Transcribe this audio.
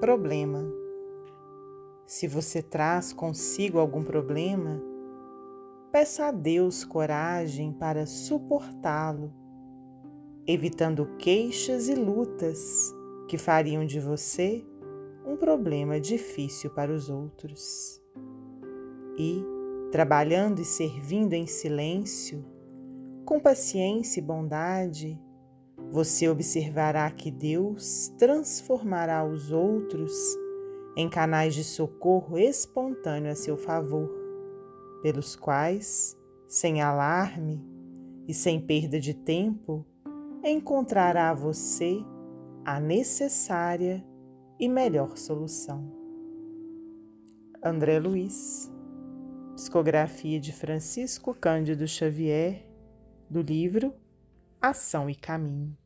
Problema. Se você traz consigo algum problema, peça a Deus coragem para suportá-lo, evitando queixas e lutas que fariam de você um problema difícil para os outros. E, trabalhando e servindo em silêncio, com paciência e bondade, você observará que Deus transformará os outros em canais de socorro espontâneo a seu favor, pelos quais, sem alarme e sem perda de tempo, encontrará você a necessária e melhor solução. André Luiz, psicografia de Francisco Cândido Xavier, do livro Ação e Caminho.